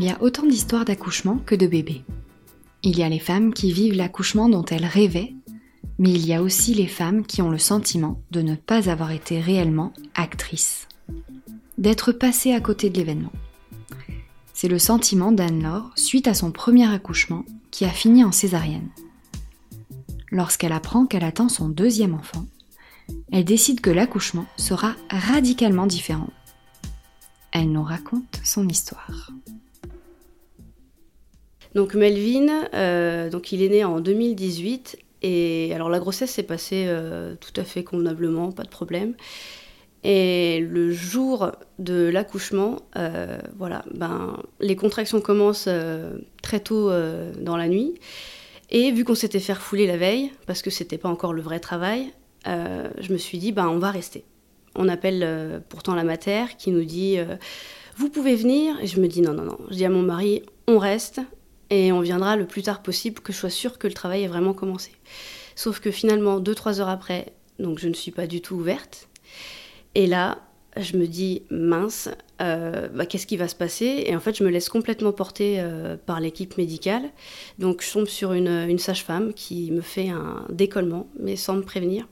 Il y a autant d'histoires d'accouchement que de bébés. Il y a les femmes qui vivent l'accouchement dont elles rêvaient, mais il y a aussi les femmes qui ont le sentiment de ne pas avoir été réellement actrices, d'être passées à côté de l'événement. C'est le sentiment d'Anne-Laure suite à son premier accouchement qui a fini en césarienne. Lorsqu'elle apprend qu'elle attend son deuxième enfant, elle décide que l'accouchement sera radicalement différent. Elle nous raconte son histoire. Donc Melvin, euh, donc il est né en 2018 et alors la grossesse s'est passée euh, tout à fait convenablement, pas de problème. Et le jour de l'accouchement, euh, voilà, ben, les contractions commencent très tôt dans la nuit. Et vu qu'on s'était fait refouler la veille, parce que c'était pas encore le vrai travail, je me suis dit, ben, on va rester. On appelle pourtant la mater qui nous dit, vous pouvez venir? Et je me dis, non, non, non. Je dis à mon mari, on reste et on viendra le plus tard possible que je sois sûre que le travail est vraiment commencé. Sauf que finalement, deux, trois heures après, donc je ne suis pas du tout ouverte. Et là, je me dis, mince, euh, bah, qu'est-ce qui va se passer? Et en fait, je me laisse complètement porter euh, par l'équipe médicale. Donc, je tombe sur une, une sage-femme qui me fait un décollement, mais sans me prévenir.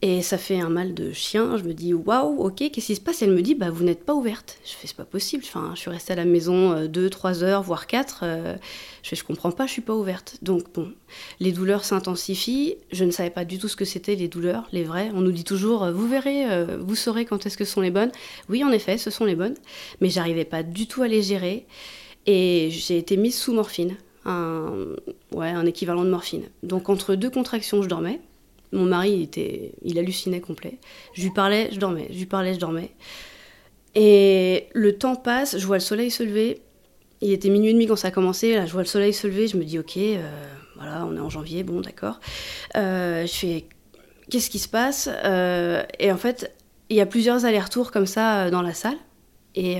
Et ça fait un mal de chien. Je me dis waouh, ok, qu'est-ce qui se passe? Elle me dit bah vous n'êtes pas ouverte. Je fais c'est pas possible. Enfin, je suis restée à la maison 2, euh, 3 heures, voire 4. Euh, je fais je comprends pas, je suis pas ouverte. Donc bon, les douleurs s'intensifient. Je ne savais pas du tout ce que c'était les douleurs, les vraies. On nous dit toujours euh, vous verrez, vous saurez quand est-ce que sont les bonnes. Oui, en effet, ce sont les bonnes. Mais j'arrivais pas du tout à les gérer. Et j'ai été mise sous morphine. Un, ouais, un équivalent de morphine. Donc entre deux contractions, je dormais. Mon mari, il, était, il hallucinait complet. Je lui parlais, je dormais. Je lui parlais, je dormais. Et le temps passe, je vois le soleil se lever. Il était minuit et demi quand ça a commencé. Là, je vois le soleil se lever. Je me dis, ok, euh, voilà, on est en janvier, bon, d'accord. Euh, je fais, qu'est-ce qui se passe euh, Et en fait, il y a plusieurs allers-retours comme ça dans la salle. Et,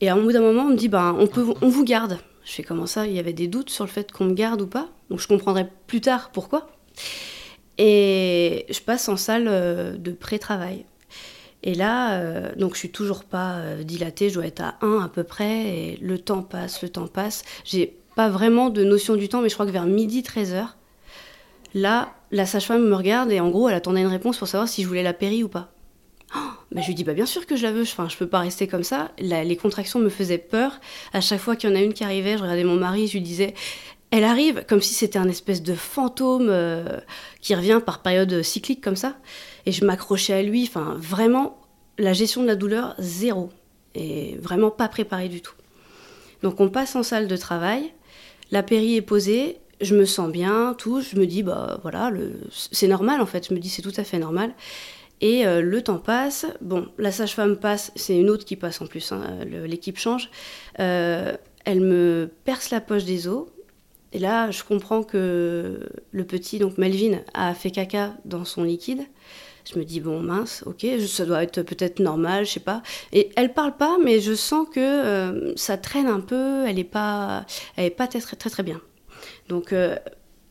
et à un bout d'un moment, on me dit, ben, on, peut, on vous garde. Je fais comment ça? Il y avait des doutes sur le fait qu'on me garde ou pas? Donc je comprendrai plus tard pourquoi. Et je passe en salle euh, de pré-travail. Et là, euh, donc je suis toujours pas euh, dilatée, je dois être à 1 à peu près, et le temps passe, le temps passe. J'ai pas vraiment de notion du temps, mais je crois que vers midi, 13h, là, la sage-femme me regarde et en gros, elle attendait une réponse pour savoir si je voulais la péri ou pas. Oh, je lui dis, bah, bien sûr que je la veux, enfin, je peux pas rester comme ça. les contractions me faisaient peur. À chaque fois qu'il y en a une qui arrivait, je regardais mon mari, je lui disais, elle arrive comme si c'était un espèce de fantôme euh, qui revient par période cyclique comme ça. Et je m'accrochais à lui. Enfin, vraiment, la gestion de la douleur, zéro. Et vraiment pas préparée du tout. Donc on passe en salle de travail. La péri est posée. Je me sens bien, tout. Je me dis, bah voilà, c'est normal en fait. Je me dis, c'est tout à fait normal. Et euh, le temps passe. Bon, la sage-femme passe. C'est une autre qui passe en plus. Hein, l'équipe change. Euh, elle me perce la poche des os et là, je comprends que le petit, donc Melvin, a fait caca dans son liquide. Je me dis, bon, mince, ok, ça doit être peut-être normal, je sais pas. Et elle parle pas, mais je sens que euh, ça traîne un peu, elle est pas, elle est pas très, très, très bien. Donc, euh,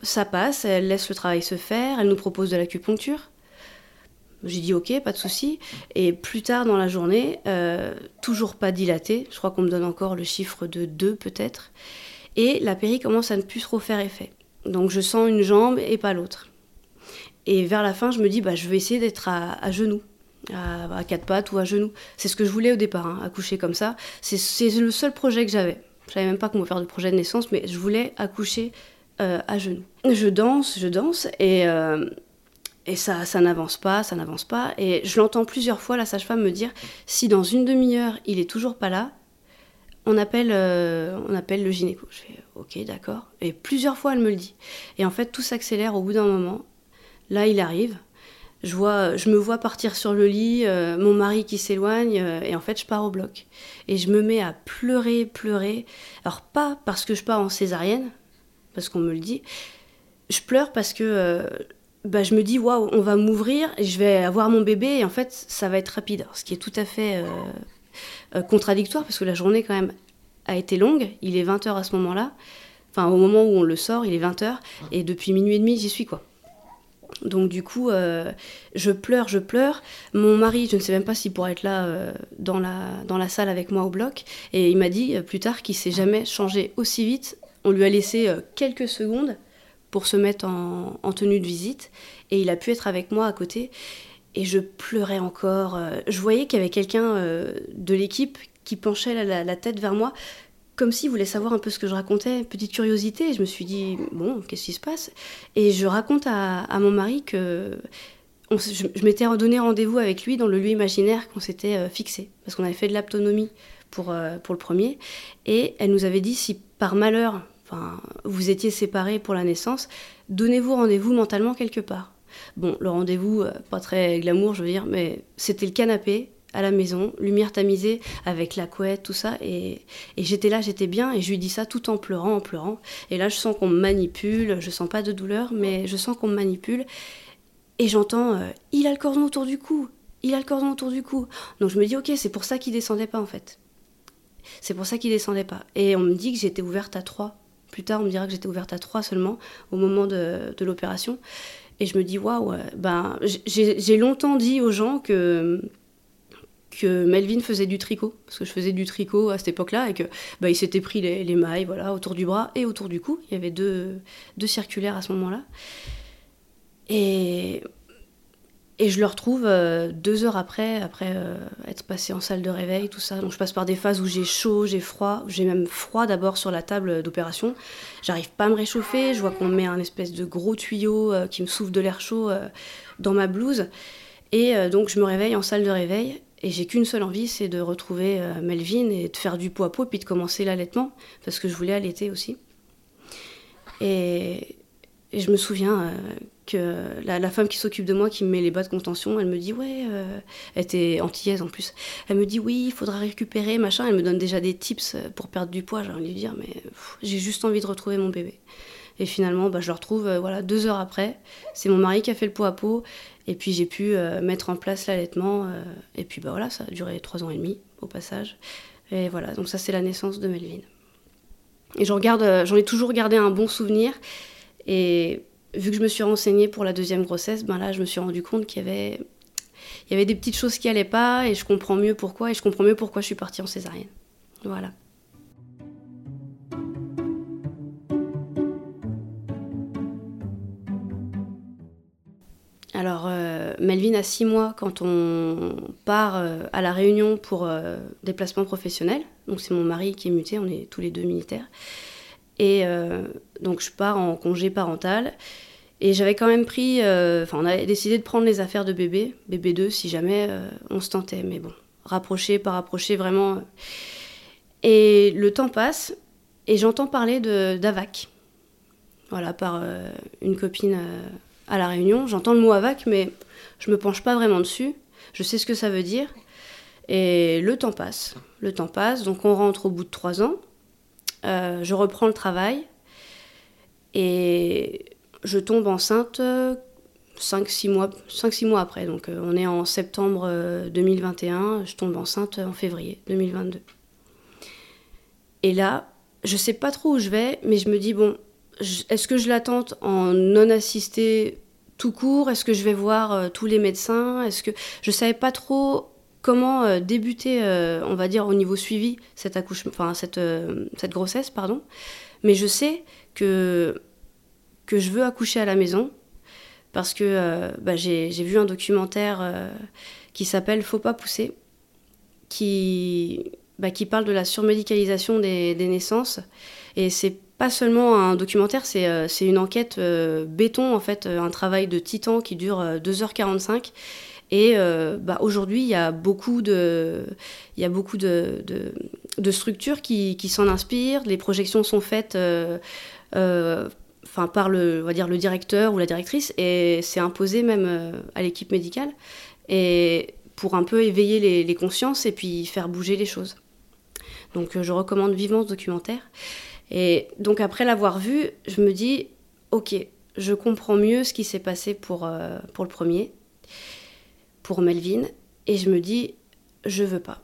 ça passe, elle laisse le travail se faire, elle nous propose de l'acupuncture. J'ai dit ok, pas de souci. Et plus tard dans la journée, euh, toujours pas dilaté, je crois qu'on me donne encore le chiffre de 2 peut-être et la péri commence à ne plus trop faire effet. Donc je sens une jambe et pas l'autre. Et vers la fin, je me dis, bah, je vais essayer d'être à, genoux, à, quatre pattes ou à genoux. C'est ce que je voulais au départ, hein, accoucher comme ça. C'est le seul projet que j'avais. Je savais même pas comment faire de projet de naissance, mais je voulais accoucher euh, à genoux. Je danse, je danse, et, euh, et ça, ça n'avance pas, ça n'avance pas. Et je l'entends plusieurs fois, la sage-femme me dire, si dans une demi-heure, il est toujours pas là, on appelle, euh, on appelle le gynéco. Je fais ok, d'accord. Et plusieurs fois, elle me le dit. Et en fait, tout s'accélère au bout d'un moment. Là, il arrive. Je, vois, je me vois partir sur le lit, euh, mon mari qui s'éloigne, euh, et en fait, je pars au bloc. Et je me mets à pleurer, pleurer. Alors, pas parce que je pars en césarienne, parce qu'on me le dit. Je pleure parce que bah, je me dis, waouh, on va m'ouvrir, et je vais avoir mon bébé, et en fait, ça va être rapide. ce qui est tout à fait contradictoire, parce que la journée, quand même, a été longue. Il est 20h à ce moment-là. Enfin, au moment où on le sort, il est 20h, et depuis minuit et demi, j'y suis, quoi. Donc du coup, euh, je pleure, je pleure. Mon mari, je ne sais même pas s'il pourra être là euh, dans, la, dans la salle avec moi au bloc. Et il m'a dit euh, plus tard qu'il s'est jamais changé aussi vite. On lui a laissé quelques secondes pour se mettre en, tenue de visite. Et il a pu être avec moi à côté. Et je pleurais encore. je voyais qu'il y avait quelqu'un de l'équipe qui penchait la tête vers moi comme s'il voulait savoir un peu ce que je racontais, petite curiosité. Je me suis dit, bon, qu'est-ce qui se passe? Et je raconte à, mon mari que je, m'étais donné rendez-vous avec lui dans le lieu imaginaire qu'on s'était euh, fixé, parce qu'on avait fait de l'aptonomie pour, euh, pour le premier. Et elle nous avait dit, si par malheur, enfin, vous étiez séparés pour la naissance, donnez-vous rendez-vous mentalement quelque part. Bon, le rendez-vous, euh, pas très glamour, je veux dire, mais c'était le canapé à la maison, lumière tamisée, avec la couette, tout ça. Et, j'étais là, j'étais bien, et je lui dis ça tout en pleurant, en pleurant. Et là, je sens qu'on me manipule, je sens pas de douleur, mais je sens qu'on me manipule. Et j'entends, euh, il a le cordon autour du cou, il a le cordon autour du cou. Donc je me dis, ok, c'est pour ça qu'il descendait pas en fait. C'est pour ça qu'il descendait pas. Et on me dit que j'étais ouverte à 3. Plus tard, on me dira que j'étais ouverte à 3 seulement au moment de, l'opération. Et je me dis, waouh, ben, j'ai longtemps dit aux gens que que Melvin faisait du tricot, parce que je faisais du tricot à cette époque-là, et que bah, il s'était pris les, mailles voilà, autour du bras et autour du cou. Il y avait deux, deux circulaires à ce moment-là. Et, et je le retrouve euh, deux heures après, après euh, être passé en salle de réveil, tout ça. Donc je passe par des phases où j'ai chaud, j'ai froid, j'ai même froid d'abord sur la table d'opération. J'arrive pas à me réchauffer, je vois qu'on met un espèce de gros tuyau euh, qui me souffle de l'air chaud dans ma blouse. Et donc je me réveille en salle de réveil et j'ai qu'une seule envie, c'est de retrouver euh, Melvin et de faire du pot à pot, puis de commencer l'allaitement, parce que je voulais allaiter aussi. Et, je me souviens euh, la, femme qui s'occupe de moi, qui me met les bas de contention, elle me dit Ouais, euh, elle était antillaise en plus. Elle me dit Oui, il faudra récupérer, machin. Elle me donne déjà des tips pour perdre du poids. J'ai envie de lui dire Mais j'ai juste envie de retrouver mon bébé. Et finalement, bah, je le retrouve voilà, deux heures après. C'est mon mari qui a fait le pot à pot. Et puis j'ai pu euh, mettre en place l'allaitement. Euh, et puis bah voilà, ça a duré trois ans et demi au passage. Et voilà, donc ça c'est la naissance de Melvin. Et j'en euh, j'en ai toujours gardé un bon souvenir. Et vu que je me suis renseignée pour la deuxième grossesse, ben là je me suis rendu compte qu'il y avait, il y avait des petites choses qui allaient pas et je comprends mieux pourquoi et je comprends mieux pourquoi je suis partie en césarienne. Voilà. Alors, euh, Melvin a six mois quand on part euh, à la Réunion pour euh, déplacement professionnel. Donc, c'est mon mari qui est muté, on est tous les deux militaires. Et donc, je pars en congé parental. Et j'avais quand même pris. Enfin, on avait décidé de prendre les affaires de bébé, bébé 2, si jamais on se tentait. Mais bon, rapprocher, pas rapprocher, vraiment. Et le temps passe, et j'entends parler d'AVAC. Voilà, par une copine à La Réunion. J'entends le mot AVAC, mais je me penche pas vraiment dessus. Je sais ce que ça veut dire. Et le temps passe. Le temps passe, donc on rentre au bout de trois ans. Euh, je reprends le travail et je tombe enceinte 5-6 mois, mois après. Donc euh, on est en septembre 2021, euh, je tombe enceinte en février 2022. Et là, je sais pas trop où je vais, mais je me dis, bon, est-ce que je l'attente en non assisté tout court? Est-ce que je vais voir euh, tous les médecins? Est-ce que je savais pas trop comment euh, débuter, euh, on va dire au niveau suivi cette accouchement, cette grossesse, pardon. Mais je sais que que je veux accoucher à la maison parce que bah, j'ai vu un documentaire qui s'appelle Faut pas pousser, qui bah, qui parle de la surmédicalisation des, des naissances et c'est pas seulement un documentaire, c'est euh, une enquête euh, béton, en fait, euh, un travail de titan qui dure 2h45. Et bah, aujourd'hui, il y a beaucoup de, y a beaucoup de, de, structures qui, qui s'en inspirent. Les projections sont faites enfin par le, on va dire le directeur ou la directrice, et c'est imposé même à l'équipe médicale, et pour un peu éveiller les, consciences et puis faire bouger les choses. Donc je recommande vivement ce documentaire. Et donc après l'avoir vu, je me dis, ok, je comprends mieux ce qui s'est passé pour, pour le premier, pour Melvin, et je me dis, je veux pas.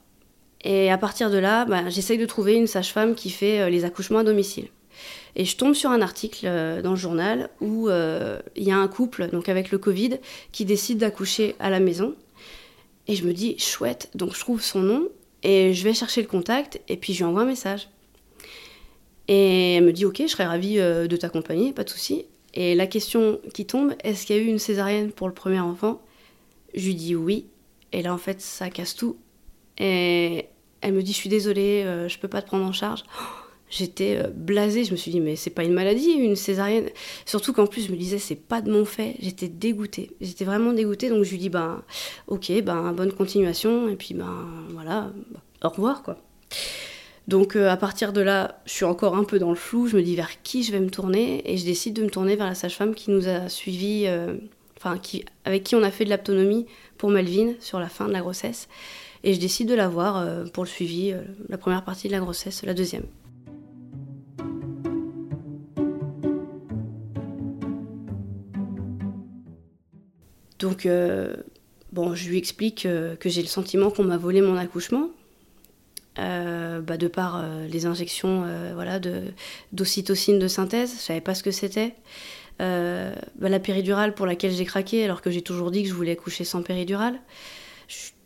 Et à partir de là, bah, j'essaye de trouver une sage-femme qui fait euh, les accouchements à domicile. Et je tombe sur un article euh, dans le journal où euh, il y a un couple, donc avec le Covid, qui décide d'accoucher à la maison. Et je me dis, chouette, donc je trouve son nom et je vais chercher le contact et puis je lui envoie un message. Et elle me dit, ok, je serais ravie de t'accompagner, pas de souci. Et la question qui tombe, est-ce qu'il y a eu une césarienne pour le premier enfant? Je lui dis oui. Et là, en fait, ça casse tout. Et elle me dit Je suis désolée, euh, je peux pas te prendre en charge. J'étais euh, blasée, je me suis dit Mais c'est pas une maladie, une césarienne. Surtout qu'en plus, je me disais C'est pas de mon fait. J'étais dégoûtée. J'étais vraiment dégoûtée. Donc je lui dis Ben, ok, ben, bonne continuation. Et puis, ben, voilà, au revoir, quoi. Donc euh, à partir de là, je suis encore un peu dans le flou. Je me dis vers qui je vais me tourner? Et je décide de me tourner vers la sage-femme qui nous a suivis, enfin, qui, avec qui on a fait de l'autonomie pour Melvin sur la fin de la grossesse. Et je décide de la voir euh, pour le suivi, euh, la première partie de la grossesse, la deuxième. Donc, euh, bon, je lui explique que j'ai le sentiment qu'on m'a volé mon accouchement, bah, de par les injections voilà, d'ocytocine de, synthèse, je savais pas ce que c'était. Bah, la péridurale pour laquelle j'ai craqué, alors que j'ai toujours dit que je voulais coucher sans péridurale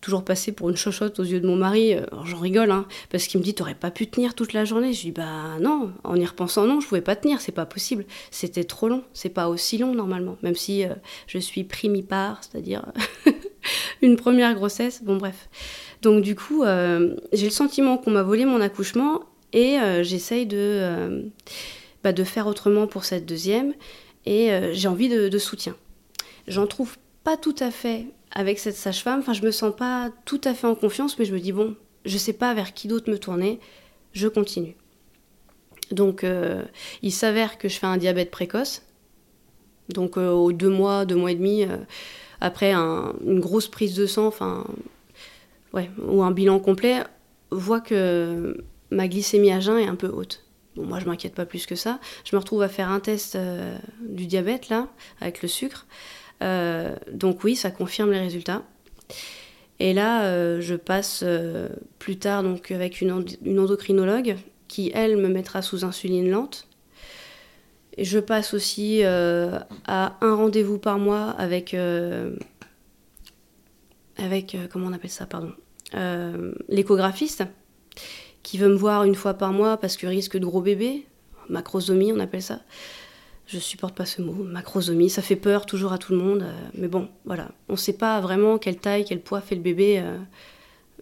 toujours passé pour une chochotte aux yeux de mon mari. Euh, j'en rigole, hein, parce qu'il me dit T'aurais pas pu tenir toute la journée Je dis Bah non, en y repensant, non, je pouvais pas tenir, c'est pas possible. C'était trop long, c'est pas aussi long normalement, même si euh, je suis primipare, c'est-à-dire une première grossesse. Bon, bref. Donc, du coup, euh, j'ai le sentiment qu'on m'a volé mon accouchement et j'essaye de, bah, de faire autrement pour cette deuxième et j'ai envie de, de soutien. J'en trouve pas tout à fait avec cette sage-femme. Enfin, je me sens pas tout à fait en confiance, mais je me dis bon, je sais pas vers qui d'autre me tourner, je continue. Donc, euh, il s'avère que je fais un diabète précoce. Donc, euh, deux mois, deux mois et demi, euh, après une grosse prise de sang, enfin, ou un bilan complet, voit que ma glycémie à jeun est un peu haute. Bon, moi, je m'inquiète pas plus que ça. Je me retrouve à faire un test du diabète, là, avec le sucre. Euh, donc oui, ça confirme les résultats. Et là, euh, je passe euh, plus tard donc avec une, endocrinologue qui, elle, me mettra sous insuline lente. Je passe aussi à un rendez-vous par mois avec, avec comment on appelle ça, pardon, l'échographiste, qui veut me voir une fois par mois parce que risque de gros bébé, macrosomie on appelle ça je supporte pas ce mot, macrosomie, ça fait peur toujours à tout le monde, euh, mais bon, voilà, on sait pas vraiment quelle taille, quel poids fait le bébé euh,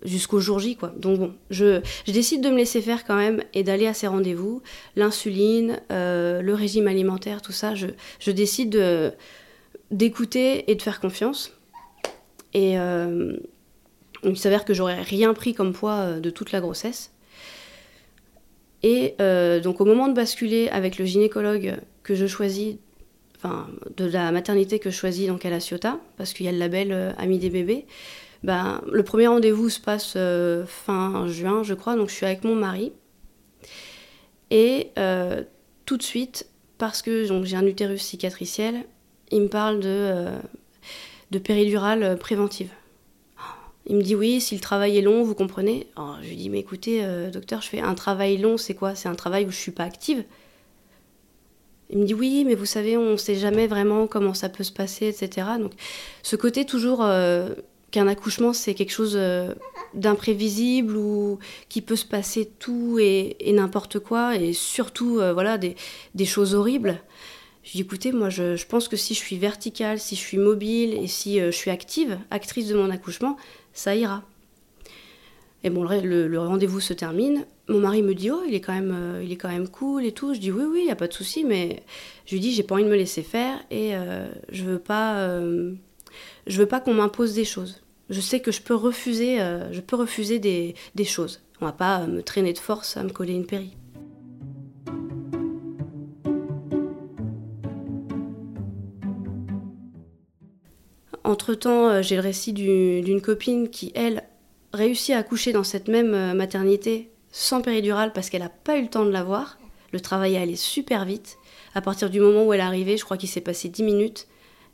jusqu'au jour J, quoi. Donc bon, je, décide de me laisser faire quand même et d'aller à ces rendez-vous, l'insuline, euh, le régime alimentaire, tout ça, je, décide d'écouter et de faire confiance. Et il s'avère que j'aurais rien pris comme poids de toute la grossesse. Et donc au moment de basculer avec le gynécologue que je choisis, enfin, de la maternité que je choisis donc à la Ciotat, parce qu'il y a le label euh, des bébés, ben, le premier rendez-vous se passe euh, fin juin, je crois, donc je suis avec mon mari. Et euh, tout de suite, parce que j'ai un utérus cicatriciel, il me parle de, de péridurale préventive. Il me dit oui, si le travail est long, vous comprenez Je lui dis mais écoutez, docteur, je fais un travail long, c'est quoi? C'est un travail où je suis pas active. Il me dit oui, mais vous savez, on ne sait jamais vraiment comment ça peut se passer, etc. Donc ce côté toujours euh, qu'un accouchement, c'est quelque chose euh, d'imprévisible ou qui peut se passer tout et, n'importe quoi, et surtout euh, voilà des, choses horribles. Je dis écoutez, moi je, je, pense que si je suis verticale, si je suis mobile et si je suis active, actrice de mon accouchement, ça ira. Et bon, le, rendez-vous se termine. Mon mari me dit, oh, il est quand même, euh, il est quand même cool et tout. Je dis, oui, oui, il n'y a pas de souci, mais je lui dis, j'ai pas envie de me laisser faire et euh, je veux pas, euh, je veux pas qu'on m'impose des choses. Je sais que je peux refuser, je peux refuser des, choses. On va pas me traîner de force à me coller une péri. Entre-temps, j'ai le récit d'une copine qui, elle, réussit à accoucher dans cette même maternité sans péridurale parce qu'elle n'a pas eu le temps de l'avoir. Le travail est allé super vite. À partir du moment où elle est arrivée, je crois qu'il s'est passé 10 minutes.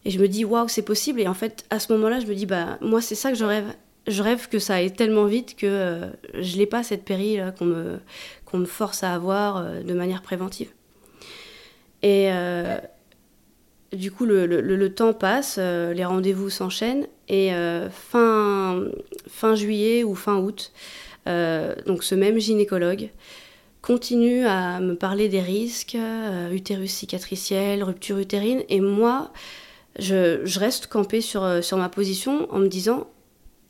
Et je me dis, waouh, c'est possible. Et en fait, à ce moment-là, je me dis, bah, moi, c'est ça que je rêve. Je rêve que ça aille tellement vite que euh, je n'ai pas cette péril qu'on me, force à avoir euh, de manière préventive. Et euh, du coup, le, temps passe, les rendez-vous s'enchaînent. Et fin, fin juillet ou fin août, donc ce même gynécologue continue à me parler des risques, utérus cicatriciel, rupture utérine. Et moi, je, reste campée euh, sur ma position en me disant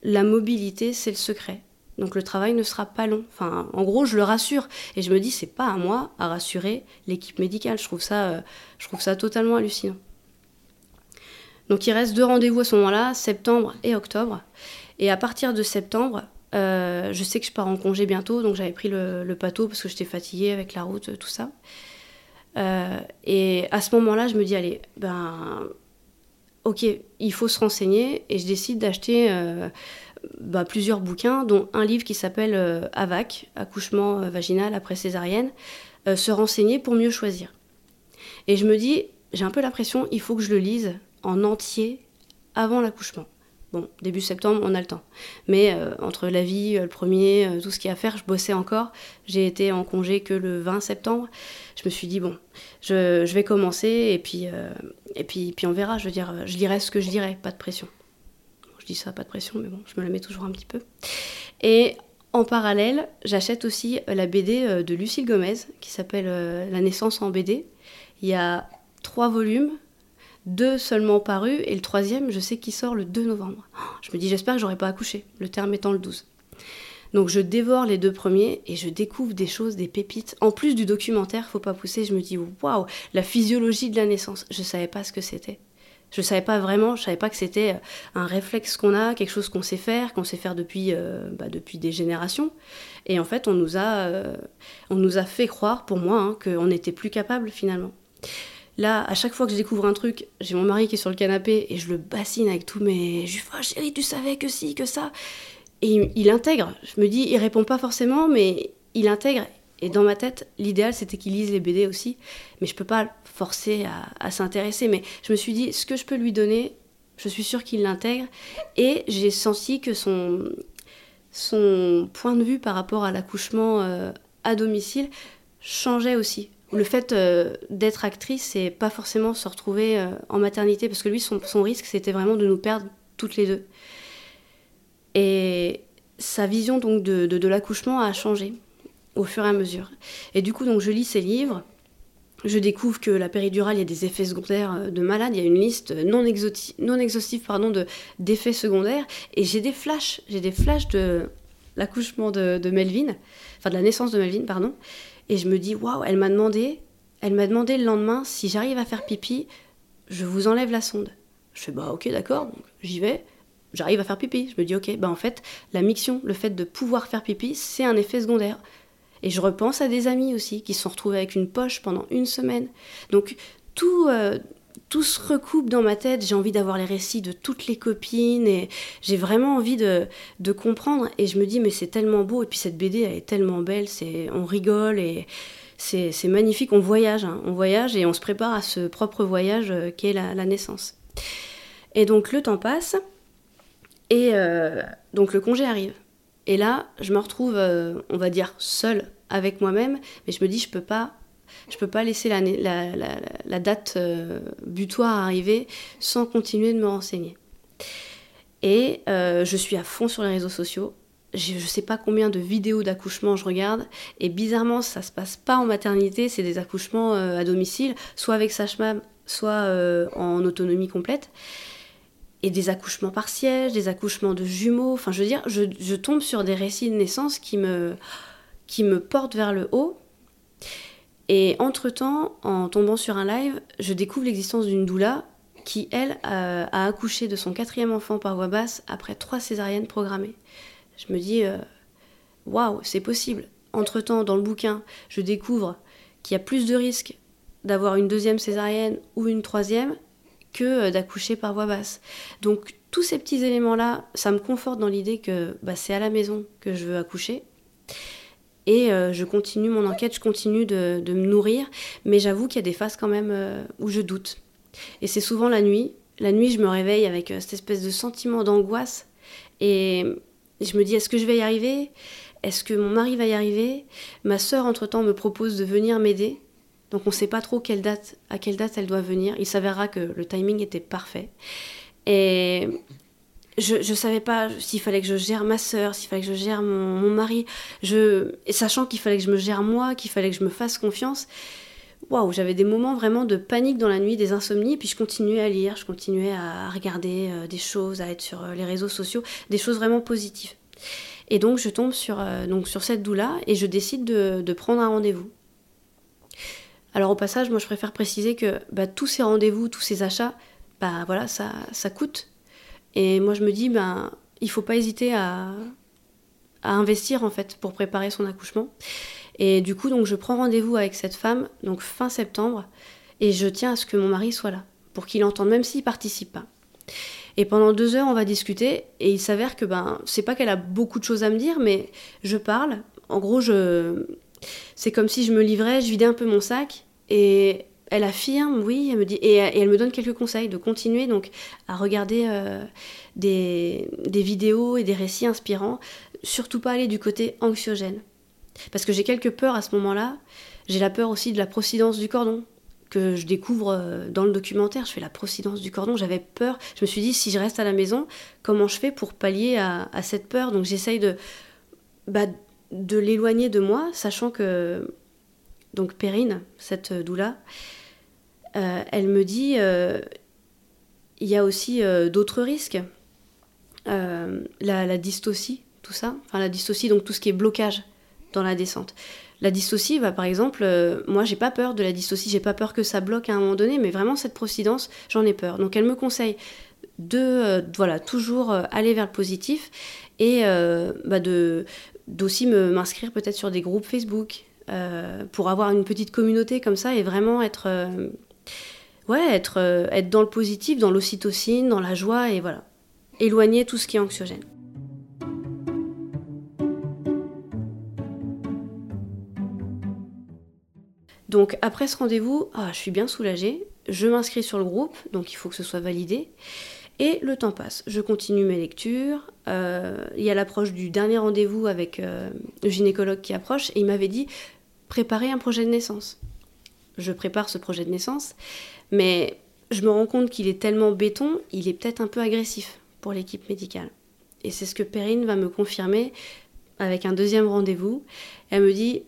la mobilité, c'est le secret. Donc le travail ne sera pas long. Enfin, en gros, je le rassure. Et je me dis, c'est pas à moi à rassurer l'équipe médicale. Je trouve, ça, euh, je trouve ça totalement hallucinant. Donc il reste deux rendez-vous à ce moment-là, septembre et octobre. Et à partir de septembre, euh, je sais que je pars en congé bientôt, donc j'avais pris le, le parce que j'étais fatiguée avec la route, tout ça. et à ce moment-là, je me dis, allez, ben, ok, il faut se renseigner et je décide d'acheter euh, bah, plusieurs bouquins, dont un livre qui s'appelle euh, AVAC, accouchement euh, vaginal après césarienne, se renseigner pour mieux choisir. Et je me dis, j'ai un peu l'impression, il faut que je le lise en entier avant l'accouchement. Bon, début septembre, on a le temps. Mais entre la vie, le premier, tout ce qu'il y a à faire, je bossais encore. J'ai été en congé que le 20 septembre. Je me suis dit, bon, je, vais commencer et puis, et puis, puis on verra, je veux dire, je dirai ce que je dirai, pas de pression. Je dis ça, pas de pression, mais bon, je me la mets toujours un petit peu. Et en parallèle, j'achète aussi la BD euh, de Lucille Gomez, qui s'appelle euh, La naissance en BD. Il y a trois volumes, deux seulement parus, et le troisième, je sais qu'il sort le 2 novembre. Je me dis, j'espère que j'aurai pas accouché, le terme étant le 12. Donc je dévore les deux premiers et je découvre des choses, des pépites. En plus du documentaire, faut pas pousser, je me dis waouh, la physiologie de la naissance. Je savais pas ce que c'était. Je savais pas vraiment, je savais pas que c'était euh, un réflexe qu'on a, quelque chose qu'on sait faire, qu'on sait faire depuis, euh, bah, depuis des générations. Et en fait, on nous a, euh, on nous a fait croire, pour moi, hein, qu'on n'était plus capable finalement. Là, à chaque fois que je découvre un truc, j'ai mon mari qui est sur le canapé et je le bassine avec tous mes. Je lui oh, chérie, tu savais que si, que ça. Et il, intègre. Je me dis, il répond pas forcément, mais il intègre. Et dans ma tête, l'idéal, c'était qu'il lise les BD aussi. Mais je peux pas forcer à, s'intéresser. Mais je me suis dit, ce que je peux lui donner, je suis sûre qu'il l'intègre. Et j'ai senti que son, son point de vue par rapport à l'accouchement euh, à domicile changeait aussi. Le fait euh, d'être actrice, c'est pas forcément se retrouver euh, en maternité, parce que lui, son, son risque, c'était vraiment de nous perdre toutes les deux. Et sa vision donc de, de, l'accouchement a changé au fur et à mesure. Et du coup, donc, je lis ses livres. Je découvre que la péridurale, il y a des effets secondaires euh, de malade. Il y a une liste non, exhaustive pardon, de, d'effets secondaires. Et j'ai des flashs. J'ai des flashs de l'accouchement de, de, Melvin, enfin de la naissance de Melvin, pardon. Et je me dis, waouh, elle m'a demandé, elle m'a demandé le lendemain si j'arrive à faire pipi, je vous enlève la sonde. Je fais, bah ok, d'accord, j'y vais j'arrive à faire pipi. Je me dis, ok, bah en fait, la miction, le fait de pouvoir faire pipi, c'est un effet secondaire. Et je repense à des amis aussi qui se sont retrouvés avec une poche pendant une semaine. Donc tout, euh, tout se recoupe dans ma tête. J'ai envie d'avoir les récits de toutes les copines et j'ai vraiment envie de, de, comprendre. Et je me dis, mais c'est tellement beau. Et puis cette BD, elle est tellement belle. On rigole et c'est, magnifique. On voyage, hein. on voyage et on se prépare à ce propre voyage euh, qu'est la, la naissance. Et donc le temps passe. Et euh, donc le congé arrive. Et là, je me retrouve, on va dire, seule avec moi-même, mais je me dis, je peux pas, je peux pas laisser la, date euh, butoir arriver sans continuer de me renseigner. Et je suis à fond sur les réseaux sociaux. Je ne sais pas combien de vidéos d'accouchement je regarde. Et bizarrement, ça se passe pas en maternité, c'est des accouchements à domicile, soit avec sage-femme, soit en autonomie complète et des accouchements partiels, des accouchements de jumeaux. Enfin, je veux dire, je, tombe sur des récits de naissance qui me, qui me portent vers le haut. Et entre-temps, en tombant sur un live, je découvre l'existence d'une doula qui, elle, a, accouché de son quatrième enfant par voie basse après trois césariennes programmées. Je me dis, euh, waouh, c'est possible. Entre-temps, dans le bouquin, je découvre qu'il y a plus de risques d'avoir une deuxième césarienne ou une troisième que d'accoucher par voie basse. Donc tous ces petits éléments-là, ça me conforte dans l'idée que bah, c'est à la maison que je veux accoucher. Et je continue mon enquête, je continue de, me nourrir, mais j'avoue qu'il y a des phases quand même où je doute. Et c'est souvent la nuit. La nuit, je me réveille avec cette espèce de sentiment d'angoisse. Et je me dis, est-ce que je vais y arriver? Est-ce que mon mari va y arriver? Ma sœur, entre-temps, me propose de venir m'aider. Donc on ne sait pas trop à quelle date elle doit venir. Il s'avérera que le timing était parfait. Et je ne savais pas s'il fallait que je gère ma sœur, s'il fallait que je gère mon, mari. Je, et sachant qu'il fallait que je me gère moi, qu'il fallait que je me fasse confiance. Waouh, j'avais des moments vraiment de panique dans la nuit, des insomnies, puis je continuais à lire, je continuais à regarder euh, des choses, à être sur euh, les réseaux sociaux, des choses vraiment positives. Et donc je tombe sur, euh, donc sur cette doula et je décide de, prendre un rendez-vous. Alors au passage, moi je préfère préciser que bah, tous ces rendez-vous, tous ces achats, bah voilà, ça, ça coûte. Et moi je me dis, ben, il faut pas hésiter à, à investir en fait pour préparer son accouchement. Et du coup, donc je prends rendez-vous avec cette femme, donc fin septembre, et je tiens à ce que mon mari soit là, pour qu'il entende, même s'il participe pas. Et pendant deux heures, on va discuter, et il s'avère que ben, c'est pas qu'elle a beaucoup de choses à me dire, mais je parle. En gros, je, c'est comme si je me livrais, je vidais un peu mon sac, et elle affirme, oui, elle me dit, et, elle me donne quelques conseils de continuer donc à regarder euh, des, vidéos et des récits inspirants, surtout pas aller du côté anxiogène. Parce que j'ai quelques peurs à ce moment-là. J'ai la peur aussi de la procidence du cordon, que je découvre euh, dans le documentaire. Je fais la procidence du cordon. J'avais peur. Je me suis dit, si je reste à la maison, comment je fais pour pallier à, cette peur? Donc j'essaye bah, de l'éloigner de moi, sachant que donc Perrine, cette doula, euh, elle me dit, euh, il y a aussi d'autres risques. La, la, dystocie, tout ça. Enfin la dystocie, donc tout ce qui est blocage dans la descente. La dystocie, bah, par exemple, euh, moi j'ai pas peur de la dystocie, j'ai pas peur que ça bloque à un moment donné, mais vraiment cette procidence, j'en ai peur. Donc elle me conseille de euh, voilà toujours euh, aller vers le positif et bah, de d'aussi m'inscrire peut-être sur des groupes Facebook pour avoir une petite communauté comme ça et vraiment être ouais être être dans le positif, dans l'ocytocine, dans la joie et voilà éloigner tout ce qui est anxiogène. Donc après ce rendez-vous, ah, je suis bien soulagée, je m'inscris sur le groupe, donc il faut que ce soit validé. Et le temps passe, je continue mes lectures. Euh, il y a l'approche du dernier rendez-vous avec euh, le gynécologue qui approche et il m'avait dit préparer un projet de naissance. Je prépare ce projet de naissance, mais je me rends compte qu'il est tellement béton, il est peut-être un peu agressif pour l'équipe médicale. Et c'est ce que Perrine va me confirmer avec un deuxième rendez-vous. Elle me dit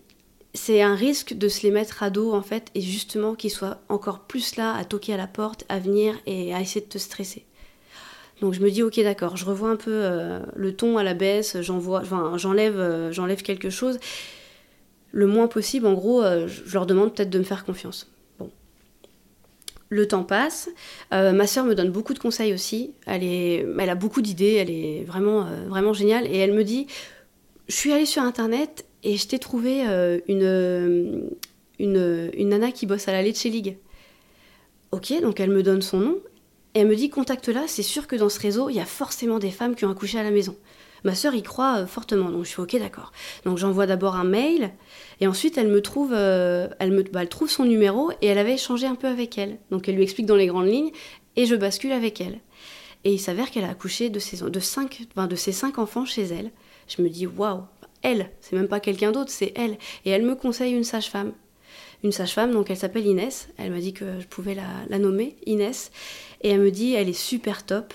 c'est un risque de se les mettre à dos en fait et justement qu'ils soient encore plus là à toquer à la porte, à venir et à essayer de te stresser. Donc je me dis ok d'accord, je revois un peu euh, le ton à la baisse, j'enlève euh, j'enlève quelque chose le moins possible. En gros, euh, je leur demande peut-être de me faire confiance. Bon, le temps passe. ma sœur me donne beaucoup de conseils aussi. Elle est, elle a beaucoup d'idées. Elle est vraiment vraiment géniale et elle me dit je suis allée sur internet et je t'ai trouvé euh, une, une, nana qui bosse à la Leche League. Ok, donc elle me donne son nom. Elle me dit contacte-la, c'est sûr que dans ce réseau, il y a forcément des femmes qui ont accouché à la maison. Ma sœur y croit euh, fortement, donc je suis ok d'accord. Donc j'envoie d'abord un mail, et ensuite elle me trouve, euh, elle me, bah, elle trouve son numéro, et elle avait échangé un peu avec elle. Donc elle lui explique dans les grandes lignes, et je bascule avec elle. Et il s'avère qu'elle a accouché de ses, de, cinq, de ses cinq enfants chez elle. Je me dis waouh, elle, c'est même pas quelqu'un d'autre, c'est elle. Et elle me conseille une sage-femme. Une sage-femme, donc elle s'appelle Inès. Elle m'a dit que je pouvais la, nommer, Inès. Et elle me dit, elle est super top.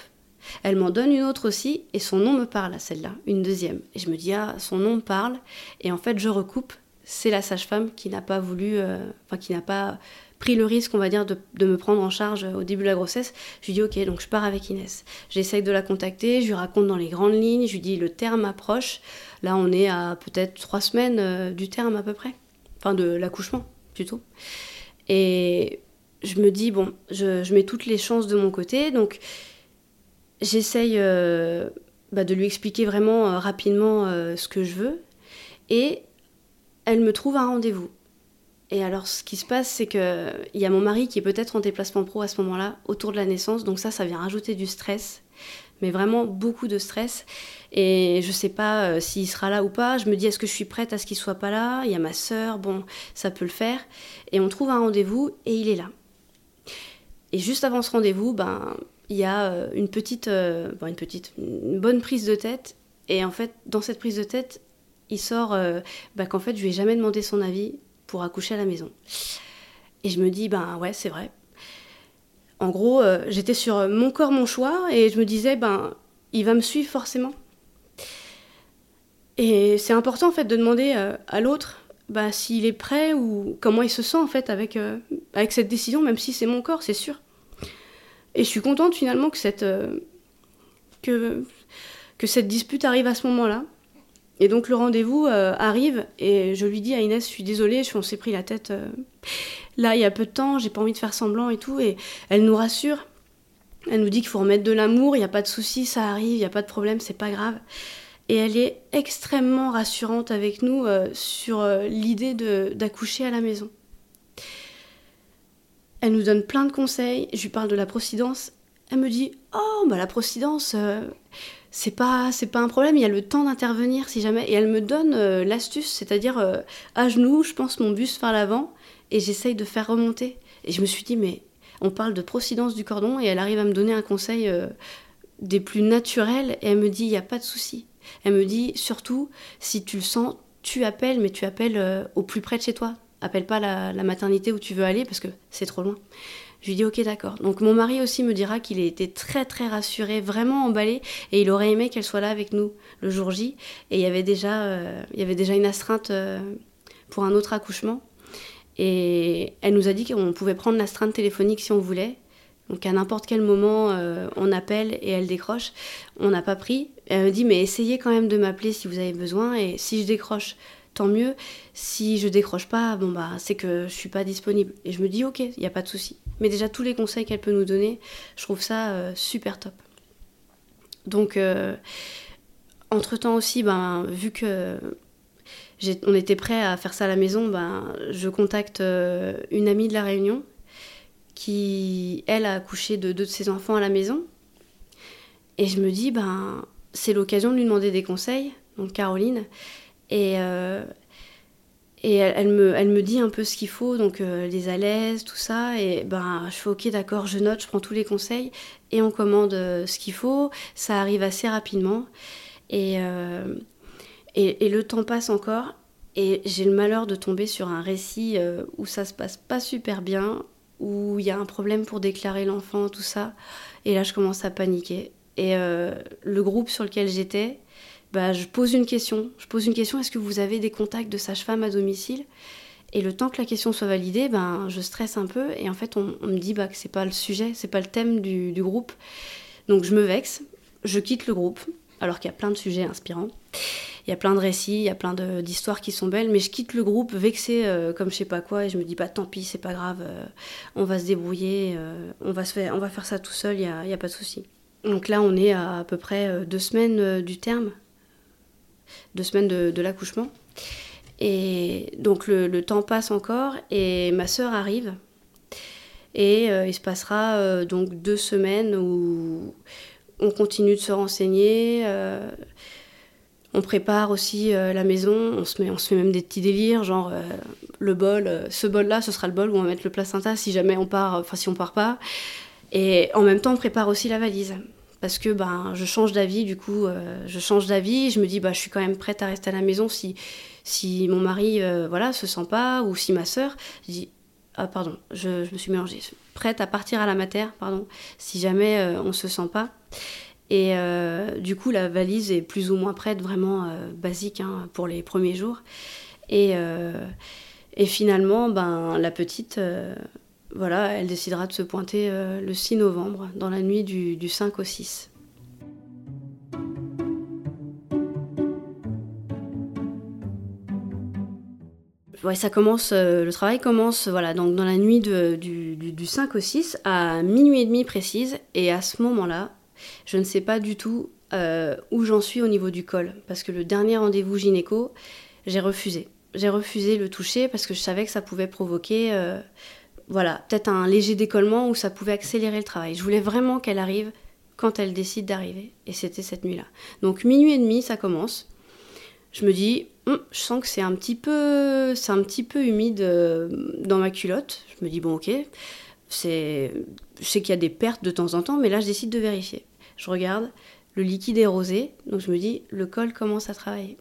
Elle m'en donne une autre aussi, et son nom me parle à celle-là, une deuxième. Et je me dis, ah, son nom me parle. Et en fait, je recoupe. C'est la sage-femme qui n'a pas voulu, euh, enfin, qui n'a pas pris le risque, on va dire, de, me prendre en charge au début de la grossesse. Je lui dis ok, donc je pars avec Inès. J'essaye de la contacter, je lui raconte dans les grandes lignes, je lui dis le terme approche. Là, on est à peut-être trois semaines euh, du terme à peu près, enfin de l'accouchement plutôt. Et je me dis bon, je, mets toutes les chances de mon côté, donc j'essaye euh, bah, de lui expliquer vraiment euh, rapidement ce que je veux. Et elle me trouve un rendez-vous. Et alors, ce qui se passe, c'est qu'il y a mon mari qui est peut-être en déplacement pro à ce moment-là, autour de la naissance. Donc ça, ça vient rajouter du stress. Mais vraiment beaucoup de stress. Et je sais pas euh, s'il sera là ou pas. Je me dis, est-ce que je suis prête à ce qu'il soit pas là? Il y a ma sœur, bon, ça peut le faire. Et on trouve un rendez-vous et il est là. Et juste avant ce rendez-vous, ben, il y a euh, une petite, euh, une petite, une bonne prise de tête. Et en fait, dans cette prise de tête, il sort ben, qu'en fait, je lui ai jamais demandé son avis pour accoucher à la maison. Et je me dis, ben ouais, c'est vrai. En gros, euh, j'étais sur mon corps, mon choix, et je me disais, ben, il va me suivre forcément. Et c'est important en fait de demander euh, à l'autre bah, s'il est prêt ou comment il se sent en fait avec, euh, avec cette décision, même si c'est mon corps, c'est sûr. Et je suis contente finalement que cette, que, que cette dispute arrive à ce moment-là. Et donc le rendez-vous euh, arrive et je lui dis à Inès, je suis désolée, on s'est pris la tête euh, là il y a peu de temps, j'ai pas envie de faire semblant et tout. Et elle nous rassure. Elle nous dit qu'il faut remettre de l'amour, il n'y a pas de souci, ça arrive, il n'y a pas de problème, c'est pas grave. Et elle est extrêmement rassurante avec nous euh, sur l'idée d'accoucher à la maison. Elle nous donne plein de conseils, je lui parle de la procidence. Elle me dit Oh, bah la procidence, c'est pas c'est pas un problème, il y a le temps d'intervenir si jamais. Et elle me donne euh, l'astuce, c'est-à-dire euh, à genoux, je pense mon buste vers l'avant et j'essaye de faire remonter. Et je me suis dit mais on parle de procidence du cordon et elle arrive à me donner un conseil euh, des plus naturels et elle me dit il y a pas de souci. Elle me dit surtout si tu le sens, tu appelles mais tu appelles au plus près de chez toi. Appelle pas la, la maternité où tu veux aller parce que c'est trop loin. Je lui dis ok d'accord. Donc mon mari aussi me dira qu'il été très très rassuré, vraiment emballé, et il aurait aimé qu'elle soit là avec nous le jour J. Et il y avait déjà, euh, il y avait déjà une astreinte euh, pour un autre accouchement. Et elle nous a dit qu'on pouvait prendre l'astreinte téléphonique si on voulait. Donc à n'importe quel moment, euh, on appelle et elle décroche. On n'a pas pris. Elle me dit mais essayez quand même de m'appeler si vous avez besoin. Et si je décroche, tant mieux. Si je décroche pas, bon bah c'est que je suis pas disponible. Et je me dis ok, il n'y a pas de souci. Mais déjà tous les conseils qu'elle peut nous donner, je trouve ça euh, super top. Donc euh, entre temps aussi, ben vu que on était prêt à faire ça à la maison, ben je contacte euh, une amie de la Réunion qui elle a accouché de deux de ses enfants à la maison. Et je me dis ben c'est l'occasion de lui demander des conseils, donc Caroline. Et, euh, elle, me, dit un peu ce qu'il faut, donc euh, les à l'aise, tout ça. Et ben, je fais ok, d'accord, je note, je prends tous les conseils et on commande euh, ce qu'il faut. Ça arrive assez rapidement. Et, et, le temps passe encore. Et j'ai le malheur de tomber sur un récit où ça se passe pas super bien, où il y a un problème pour déclarer l'enfant, tout ça. Et là, je commence à paniquer. Et le groupe sur lequel j'étais, bah, je pose une question. Je pose une question, est-ce que vous avez des contacts de sage-femme à domicile? Et le temps que la question soit validée, ben, je stresse un peu et en fait on, me dit bah, que c'est pas le sujet, c'est pas le thème du, groupe. Donc je me vexe, je quitte le groupe, alors qu'il y a plein de sujets inspirants. Il y a plein de récits, il y a plein d'histoires qui sont belles, mais je quitte le groupe vexée euh, comme je sais pas quoi et je me dis bah tant pis, c'est pas grave, euh, on va se débrouiller, euh, on, va se faire, on va faire ça tout seul, il n'y a, y a, pas de souci. Donc là on est à à peu près deux semaines du terme deux semaines de, l'accouchement. Et donc le, temps passe encore et ma sœur arrive. Et euh, il se passera euh, donc deux semaines où on continue de se renseigner. Euh, on prépare aussi la maison, on se, met, on se fait même des petits délires, genre le bol, ce bol-là, ce sera le bol où on va mettre le placenta si jamais on part, enfin si on part pas. Et en même temps, on prépare aussi la valise parce que ben, je change d'avis, du coup, euh, je change d'avis, je me dis, bah, je suis quand même prête à rester à la maison si, si mon mari euh, voilà, se sent pas, ou si ma sœur, je dis, ah pardon, je, me suis mélangée, prête à partir à la mater, pardon, si jamais euh, on se sent pas. Et du coup, la valise est plus ou moins prête, vraiment basique hein, pour les premiers jours. Et, et finalement, ben, la petite voilà, elle décidera de se pointer euh, le 6 novembre, dans la nuit du, 5 au 6. Ouais, ça commence, euh, le travail commence voilà, donc dans la nuit du, 5 au 6 à minuit et demi précise. Et à ce moment-là, je ne sais pas du tout euh, où j'en suis au niveau du col. Parce que le dernier rendez-vous gynéco, j'ai refusé. j'ai refusé le toucher parce que je savais que ça pouvait provoquer, voilà, peut-être un léger décollement ou ça pouvait accélérer le travail. Je voulais vraiment qu'elle arrive quand elle décide d'arriver. Et c'était cette nuit-là. Donc minuit et demi, ça commence. Je me dis, hum, je sens que c'est un petit peu, c'est un petit peu humide euh, dans ma culotte. Je me dis bon ok, c'est, je sais qu'il y a des pertes de temps en temps, mais là je décide de vérifier. Je regarde, le liquide est rosé, donc je me dis le col commence à travailler.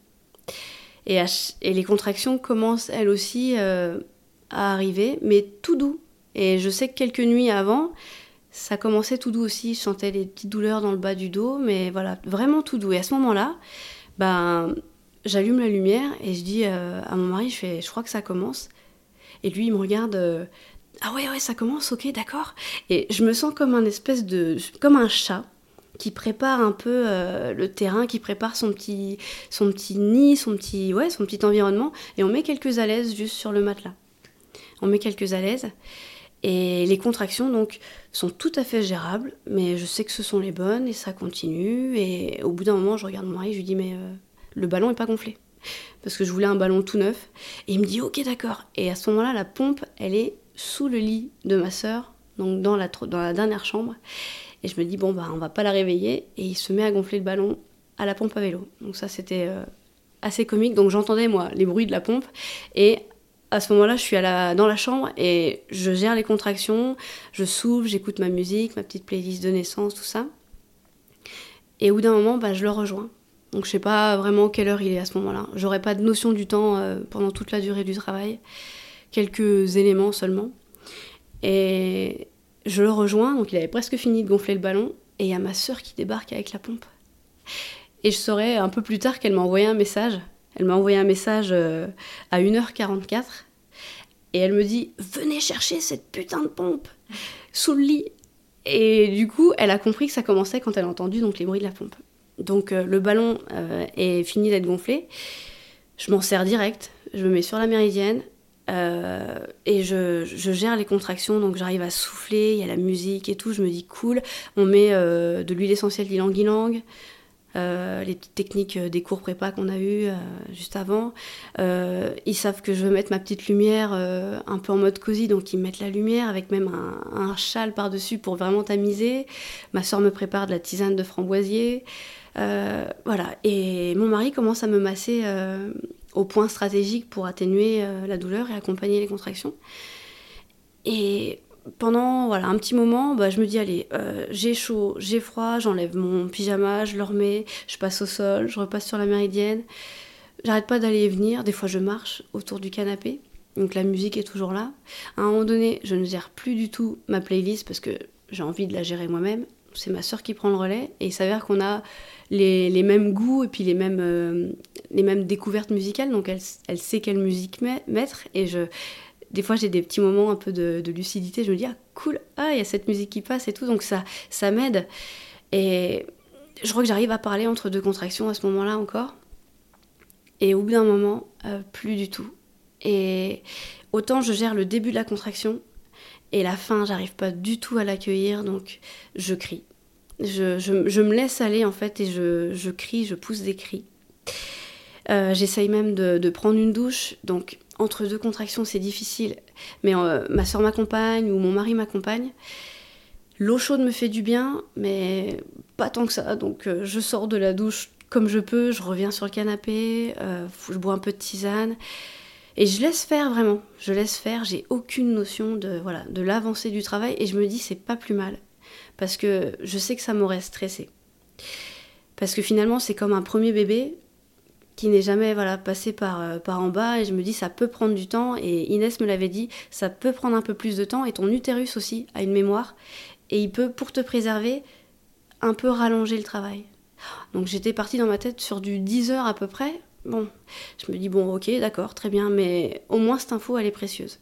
Et, et les contractions commencent elles aussi euh, à arriver, mais tout doux. Et je sais que quelques nuits avant, ça commençait tout doux aussi. Je sentais des petites douleurs dans le bas du dos, mais voilà, vraiment tout doux. Et à ce moment-là, ben, j'allume la lumière et je dis euh, à mon mari, je fais, je crois que ça commence. Et lui, il me regarde, euh, ah ouais, ouais, ça commence, ok, d'accord. Et je me sens comme un espèce de, comme un chat qui prépare un peu euh, le terrain, qui prépare son petit, son petit nid, son petit, ouais, son petit environnement. Et on met quelques alaises juste sur le matelas. On met quelques alaises. Et les contractions, donc, sont tout à fait gérables, mais je sais que ce sont les bonnes et ça continue. Et au bout d'un moment, je regarde mon mari, je lui dis, mais le ballon n'est pas gonflé. Parce que je voulais un ballon tout neuf. Et il me dit, ok, d'accord. Et à ce moment-là, la pompe, elle est sous le lit de ma sœur, donc dans la, dans la dernière chambre. Et je me dis, bon, bah, on va pas la réveiller. Et il se met à gonfler le ballon à la pompe à vélo. Donc ça, c'était euh, assez comique. Donc j'entendais, moi, les bruits de la pompe. Et à ce moment-là, je suis dans la chambre et je gère les contractions. Je souffle, j'écoute ma musique, ma petite playlist de naissance, tout ça. Et au bout d'un moment, bah, je le rejoins. Donc je sais pas vraiment quelle heure il est à ce moment-là. J'aurais pas de notion du temps euh, pendant toute la durée du travail. Quelques éléments seulement. Et je le rejoins, donc il avait presque fini de gonfler le ballon, et il y a ma sœur qui débarque avec la pompe. Et je saurais un peu plus tard qu'elle m'a envoyé un message. Elle m'a envoyé un message euh, à 1h44, et elle me dit Venez chercher cette putain de pompe sous le lit. Et du coup, elle a compris que ça commençait quand elle a entendu donc, les bruits de la pompe. Donc euh, le ballon euh, est fini d'être gonflé. Je m'en sers direct. Je me mets sur la méridienne. Et je, gère les contractions, donc j'arrive à souffler, il y a la musique et tout, je me dis cool. On met de l'huile essentielle d'ylang-ylang, les petites techniques des cours prépa qu'on a eu juste avant. ils savent que je veux mettre ma petite lumière un peu en mode cosy, donc ils mettent la lumière avec même un, un châle par-dessus pour vraiment tamiser. Ma soeur me prépare de la tisane de framboisier. Euh, voilà. Et mon mari commence à me masser euh, au point stratégique pour atténuer euh, la douleur et accompagner les contractions. Et pendant voilà, un petit moment, bah, je me dis allez, j'ai chaud, j'ai froid, j'enlève mon pyjama, je le remets, je passe au sol, je repasse sur la méridienne. J'arrête pas d'aller et venir, des fois je marche autour du canapé. Donc la musique est toujours là. À un moment donné, je ne gère plus du tout ma playlist parce que j'ai envie de la gérer moi-même. C'est ma soeur qui prend le relais et il s'avère qu'on a les, mêmes goûts et puis les mêmes, euh, les mêmes découvertes musicales. Donc elle, elle sait quelle musique mettre. Et je, des fois, j'ai des petits moments un peu de, lucidité. Je me dis, ah cool, ah, il y a cette musique qui passe et tout. Donc ça, ça m'aide. Et je crois que j'arrive à parler entre deux contractions à ce moment-là encore. Et au bout d'un moment, euh, plus du tout. Et autant je gère le début de la contraction et la fin, j'arrive pas du tout à l'accueillir, donc je crie. Je, me laisse aller en fait et je, crie, je pousse des cris. Euh, j'essaye même de, prendre une douche, donc entre deux contractions c'est difficile, mais euh, ma soeur m'accompagne ou mon mari m'accompagne. L'eau chaude me fait du bien, mais pas tant que ça, donc euh, je sors de la douche comme je peux, je reviens sur le canapé, je bois un peu de tisane. Et je laisse faire vraiment, je laisse faire, j'ai aucune notion de voilà de l'avancée du travail et je me dis c'est pas plus mal parce que je sais que ça m'aurait stressé. Parce que finalement, c'est comme un premier bébé qui n'est jamais voilà, passé par, euh, par en bas et je me dis ça peut prendre du temps et Inès me l'avait dit, ça peut prendre un peu plus de temps et ton utérus aussi a une mémoire et il peut, pour te préserver, un peu rallonger le travail. Donc j'étais partie dans ma tête sur du 10 heures à peu près. Bon, je me dis bon ok d'accord très bien mais au moins cette info elle est précieuse.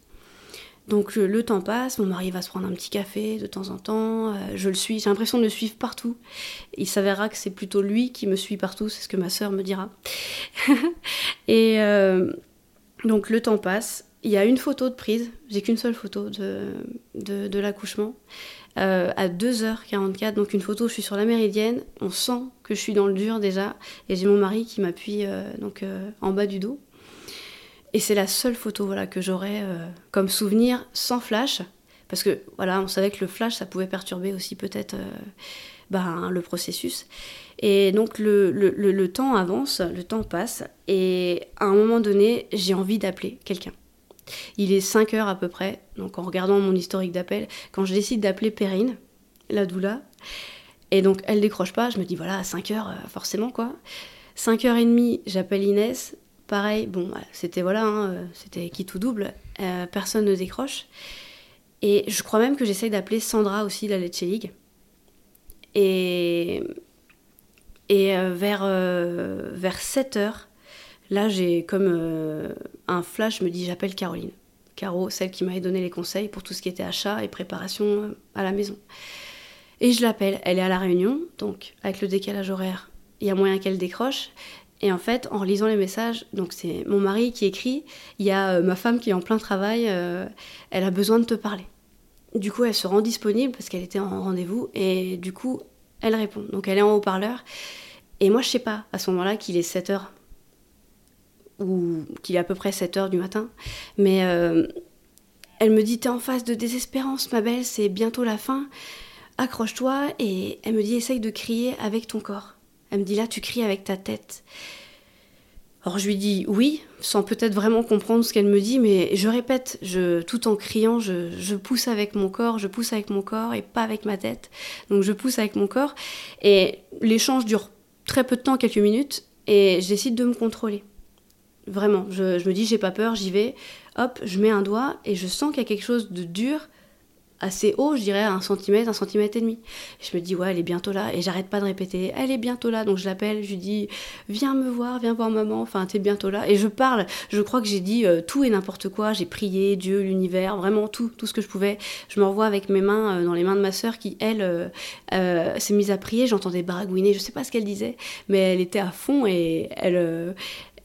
Donc le temps passe, mon mari va se prendre un petit café de temps en temps, euh, je le suis, j'ai l'impression de le suivre partout. Il s'avérera que c'est plutôt lui qui me suit partout, c'est ce que ma sœur me dira. et euh, donc le temps passe, il y a une photo de prise, j'ai qu'une seule photo de, de, l'accouchement, euh, à 2h44, donc une photo, je suis sur la méridienne, on sent que je suis dans le dur déjà, et j'ai mon mari qui m'appuie donc en bas du dos. Et c'est la seule photo voilà, que j'aurais comme souvenir sans flash. Parce que voilà, on savait que le flash, ça pouvait perturber aussi peut-être ben, le processus. Et donc le, le, le, temps avance, le temps passe, et à un moment donné, j'ai envie d'appeler quelqu'un. Il est 5 heures à peu près, donc en regardant mon historique d'appel, quand je décide d'appeler Perrine, la doula, et donc elle décroche pas, je me dis voilà, à 5 heures, euh, forcément quoi. 5 heures et demie, j'appelle Inès, pareil, bon, c'était voilà, hein, euh, c'était qui tout double, euh, personne ne décroche. Et je crois même que j'essaye d'appeler Sandra aussi, la Lecce League. Et euh, vers, vers 7 heures, là, j'ai comme un flash, je me dis j'appelle Caroline. Caro, celle qui m'avait donné les conseils pour tout ce qui était achat et préparation à la maison. Et je l'appelle, elle est à la réunion, donc avec le décalage horaire, il y a moyen qu'elle décroche. Et en fait, en lisant les messages, donc c'est mon mari qui écrit, il y a ma femme qui est en plein travail, elle a besoin de te parler. Du coup, elle se rend disponible parce qu'elle était en rendez-vous et du coup, elle répond. Donc elle est en haut-parleur. Et moi, je sais pas à ce moment-là qu'il est 7 heures ou qu'il est à peu près 7 heures du matin. Mais euh, elle me dit T'es en phase de désespérance, ma belle, c'est bientôt la fin. Accroche-toi. Et elle me dit Essaye de crier avec ton corps. Elle me dit Là, tu cries avec ta tête. Alors je lui dis oui, sans peut-être vraiment comprendre ce qu'elle me dit, mais je répète, je, tout en criant, je, pousse avec mon corps, je pousse avec mon corps et pas avec ma tête. Donc je pousse avec mon corps. Et l'échange dure très peu de temps, quelques minutes, et j'essaie de me contrôler. Vraiment, je, je me dis j'ai pas peur, j'y vais. Hop, je mets un doigt et je sens qu'il y a quelque chose de dur assez haut, je dirais un centimètre, un centimètre et demi. Je me dis, ouais, elle est bientôt là, et j'arrête pas de répéter, elle est bientôt là, donc je l'appelle, je lui dis, viens me voir, viens voir maman, enfin, t'es bientôt là. Et je parle, je crois que j'ai dit euh, tout et n'importe quoi, j'ai prié Dieu, l'univers, vraiment tout, tout ce que je pouvais. Je me revois avec mes mains euh, dans les mains de ma sœur qui, elle, euh, s'est mise à prier, j'entendais baragouiner, je sais pas ce qu'elle disait, mais elle était à fond et elle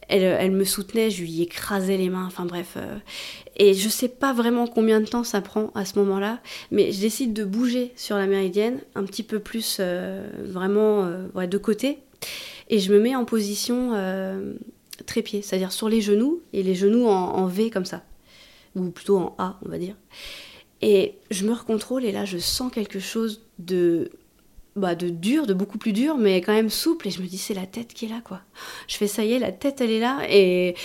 elle, me soutenait, je lui écrasais les mains, enfin bref. Euh. et je sais pas vraiment combien de temps ça prend à ce moment-là, mais je décide de bouger sur la méridienne, un petit peu plus euh, vraiment euh, de côté, et je me mets en position trépied, c'est-à-dire sur les genoux, et les genoux en, V comme ça, ou plutôt en A, on va dire. Et je me recontrôle, et là je sens quelque chose de bah, de dur, de beaucoup plus dur, mais quand même souple. Et je me dis, c'est la tête qui est là, quoi. Je fais, ça y est, la tête, elle est là. Et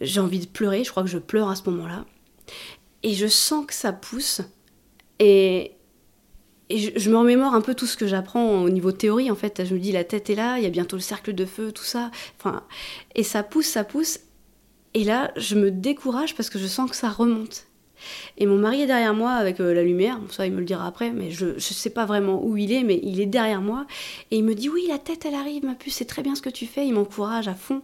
j'ai envie de pleurer. Je crois que je pleure à ce moment-là. Et je sens que ça pousse. Et, je, me remémore un peu tout ce que j'apprends au niveau théorie, en fait. Je me dis, la tête est là, il y a bientôt le cercle de feu, tout ça. Enfin, et ça pousse, ça pousse. Et là, je me décourage parce que je sens que ça remonte. Et mon mari est derrière moi avec euh, la lumière, ça il me le dira après, mais je ne sais pas vraiment où il est, mais il est derrière moi. Et il me dit Oui, la tête elle arrive, ma puce, c'est très bien ce que tu fais. Il m'encourage à fond.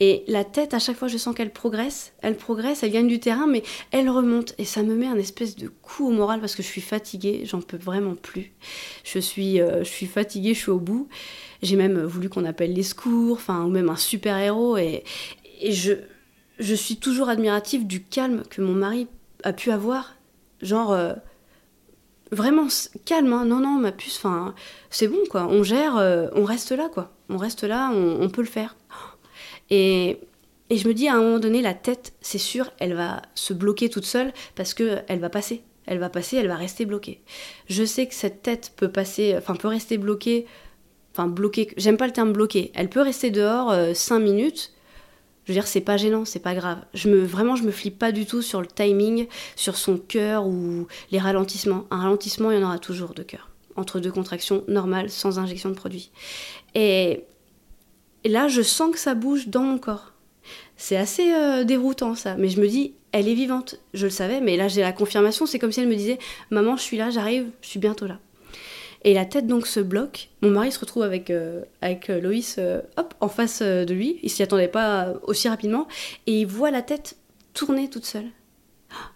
Et la tête, à chaque fois, je sens qu'elle progresse. Elle progresse, elle gagne du terrain, mais elle remonte. Et ça me met un espèce de coup au moral parce que je suis fatiguée, j'en peux vraiment plus. Je suis, euh, je suis fatiguée, je suis au bout. J'ai même voulu qu'on appelle les secours, enfin, ou même un super-héros. Et, et je, je suis toujours admirative du calme que mon mari a pu avoir. Genre, euh, vraiment calme, hein. non, non, ma puce, enfin, c'est bon, quoi. On gère, euh, on reste là, quoi. On reste là, on, peut le faire. Et, et, je me dis, à un moment donné, la tête, c'est sûr, elle va se bloquer toute seule parce qu'elle va passer. Elle va passer, elle va rester bloquée. Je sais que cette tête peut passer, enfin, peut rester bloquée, enfin, bloquée, j'aime pas le terme bloquée. Elle peut rester dehors 5 euh, minutes, je veux dire, c'est pas gênant, c'est pas grave. Je me, vraiment, je me flippe pas du tout sur le timing, sur son cœur ou les ralentissements. Un ralentissement, il y en aura toujours de cœur. Entre deux contractions normales, sans injection de produit. Et, là, je sens que ça bouge dans mon corps. C'est assez euh, déroutant ça, mais je me dis, elle est vivante. Je le savais, mais là j'ai la confirmation. C'est comme si elle me disait, maman, je suis là, j'arrive, je suis bientôt là. Et la tête donc se bloque. Mon mari se retrouve avec, euh, avec euh, Loïs euh, hop, en face de lui. Il s'y attendait pas aussi rapidement. Et il voit la tête tourner toute seule.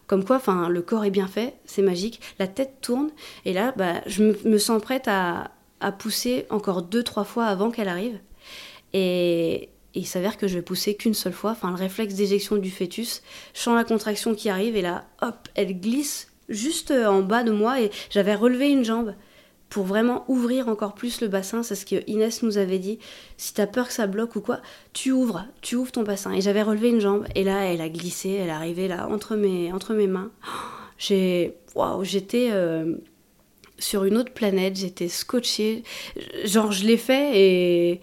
Comme quoi, enfin, le corps est bien fait, c'est magique. La tête tourne. Et là, bah, je me, sens prête à, à, pousser encore deux, trois fois avant qu'elle arrive. Et, il s'avère que je vais pousser qu'une seule fois. Enfin, le réflexe d'éjection du fœtus. Je sens la contraction qui arrive. Et là, hop, elle glisse juste en bas de moi. Et j'avais relevé une jambe pour vraiment ouvrir encore plus le bassin. C'est ce que Inès nous avait dit. Si t'as peur que ça bloque ou quoi, tu ouvres, tu ouvres ton bassin. Et j'avais relevé une jambe et là, elle a glissé, elle est arrivée là entre mes, entre mes mains. J'ai, waouh, j'étais euh, sur une autre planète, j'étais scotchée. Genre, je l'ai fait et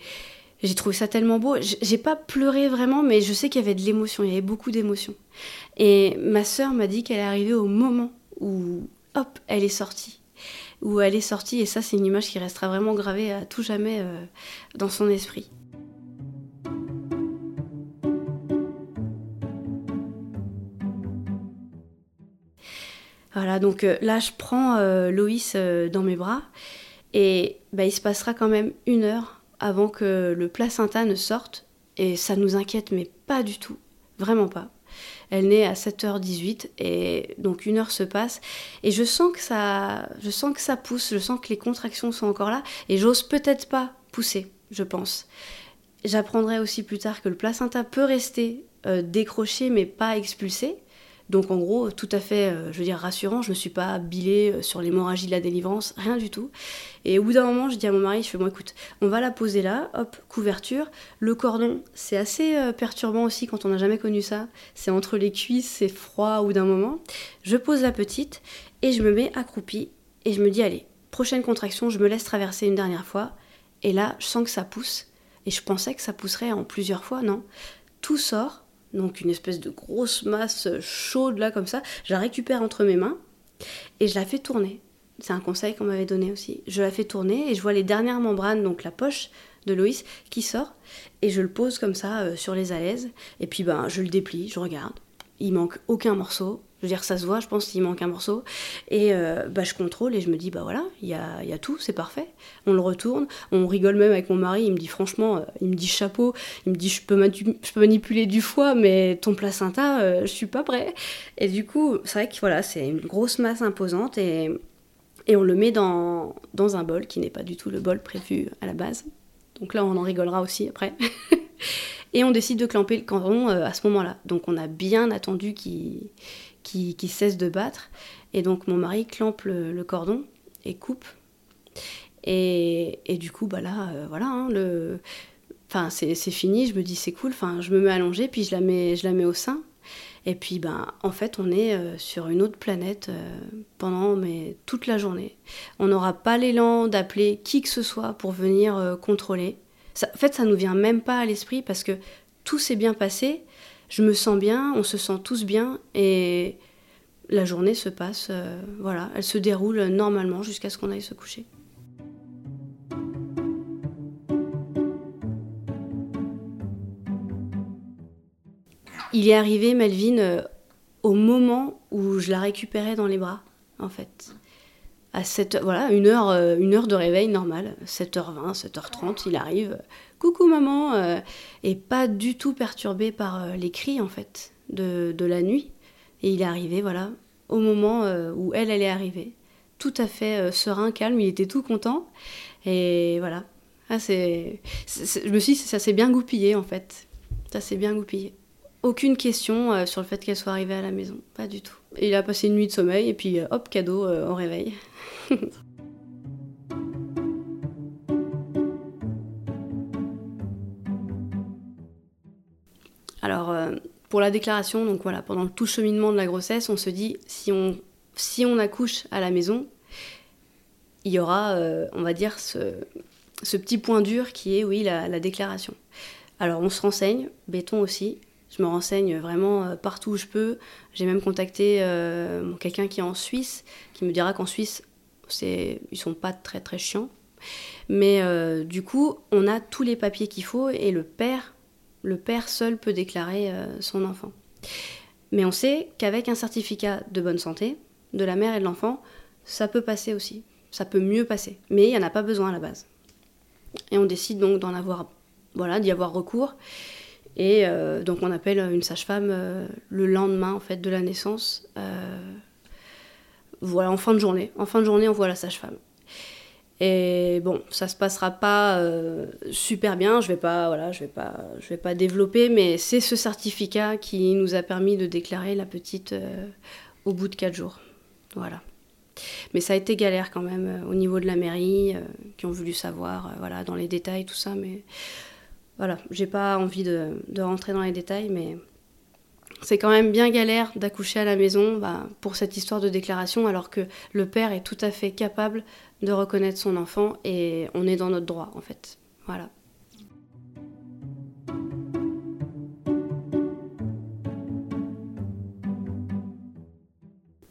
j'ai trouvé ça tellement beau. J'ai pas pleuré vraiment, mais je sais qu'il y avait de l'émotion, il y avait beaucoup d'émotion. Et ma sœur m'a dit qu'elle est arrivée au moment où, hop, elle est sortie où elle est sortie. Et ça, c'est une image qui restera vraiment gravée à tout jamais euh, dans son esprit. Voilà, donc euh, là, je prends euh, Loïs dans mes bras et bah, il se passera quand même une heure avant que le placenta ne sorte. Et ça nous inquiète, mais pas du tout. Vraiment pas. Elle naît à 7h18 et donc une heure se passe et je sens que ça, je sens que ça pousse, je sens que les contractions sont encore là et j'ose peut-être pas pousser, je pense. J'apprendrai aussi plus tard que le placenta peut rester euh, décroché mais pas expulsé. Donc en gros, tout à fait, euh, je veux dire, rassurant. Je ne me suis pas bilée euh, sur l'hémorragie de la délivrance, rien du tout. Et au bout d'un moment, je dis à mon mari, je fais, bon écoute, on va la poser là, hop, couverture. Le cordon, c'est assez euh, perturbant aussi quand on n'a jamais connu ça. C'est entre les cuisses, c'est froid au bout d'un moment. Je pose la petite et je me mets accroupie et je me dis, allez, prochaine contraction, je me laisse traverser une dernière fois. Et là, je sens que ça pousse. Et je pensais que ça pousserait en plusieurs fois, non Tout sort, donc une espèce de grosse masse chaude là comme ça. Je la récupère entre mes mains et je la fais tourner. C'est un conseil qu'on m'avait donné aussi. Je la fais tourner et je vois les dernières membranes, donc la poche de Loïs, qui sort et je le pose comme ça euh, sur les alaises. Et puis ben je le déplie, je regarde. Il manque aucun morceau. Je veux dire, ça se voit, je pense qu'il manque un morceau. Et euh, bah, je contrôle et je me dis, bah voilà, il y a, y a, tout, c'est parfait. On le retourne, on rigole même avec mon mari, il me dit franchement, euh, il me dit chapeau, il me dit je peux, manipuler du foie, mais ton placenta, euh, je suis pas prêt. Et du coup, c'est vrai que voilà, c'est une grosse masse imposante et, on le met dans, un bol qui n'est pas du tout le bol prévu à la base. Donc là, on en rigolera aussi après. et on décide de clamper le cordon à ce moment-là. Donc on a bien attendu qu'il qui, cesse de battre. Et donc mon mari clampe le, cordon et coupe. Et, et, du coup, bah là, euh, voilà, hein, le... enfin, c'est fini, je me dis c'est cool, enfin, je me mets allongée, puis je la mets, je la mets au sein. Et puis, ben, en fait, on est euh, sur une autre planète euh, pendant mais, toute la journée. On n'aura pas l'élan d'appeler qui que ce soit pour venir contrôler. Ça, en fait, ça nous vient même pas à l'esprit parce que tout s'est bien passé je me sens bien, on se sent tous bien et la journée se passe, euh, voilà, elle se déroule normalement jusqu'à ce qu'on aille se coucher. Il est arrivé, Melvin, euh, au moment où je la récupérais dans les bras, en fait. À 7, voilà, une heure, euh, une heure de réveil normal, 7h20, 7h30, il arrive coucou maman, euh, et pas du tout perturbé par euh, les cris en fait de, la nuit. Et il est arrivé, voilà, au moment où elle, elle est arrivée. Tout à fait serein, calme, il était tout content. Et voilà. Ah, c'est, je me suis dit, ça s'est bien goupillé en fait. Ça s'est bien goupillé. Aucune question sur le fait qu'elle soit arrivée à la maison, pas du tout. il a passé une nuit de sommeil et puis hop, cadeau au réveil. Alors, euh, pour la déclaration, donc voilà, pendant tout cheminement de la grossesse, on se dit si on, on accouche à la maison, il y aura, euh, on va dire, ce, ce, petit point dur qui est, oui, la, déclaration. Alors, on se renseigne, béton aussi. Je me renseigne vraiment euh, partout où je peux. J'ai même contacté quelqu'un qui est en Suisse, qui me dira qu'en Suisse, c'est, ils sont pas très très chiants. Mais du coup, on a tous les papiers qu'il faut et le père seul peut déclarer euh, son enfant. Mais on sait qu'avec un certificat de bonne santé de la mère et de l'enfant, ça peut passer aussi. Ça peut mieux passer. Mais il n'y en a pas besoin à la base. Et on décide donc d'en avoir, voilà, d'y avoir recours. Et euh, donc on appelle une sage-femme euh, le lendemain en fait de la naissance. voilà, en fin de journée. En fin de journée, on voit la sage-femme. Et bon, ça se passera pas euh, super bien, je vais pas, voilà, je vais pas, je vais pas développer, mais c'est ce certificat qui nous a permis de déclarer la petite euh, au bout de 4 jours. Voilà. Mais ça a été galère quand même au niveau de la mairie, qui ont voulu savoir, voilà, dans les détails, tout ça. Mais voilà, j'ai pas envie de, rentrer dans les détails, mais c'est quand même bien galère d'accoucher à la maison bah, pour cette histoire de déclaration, alors que le père est tout à fait capable de reconnaître son enfant et on est dans notre droit en fait. Voilà.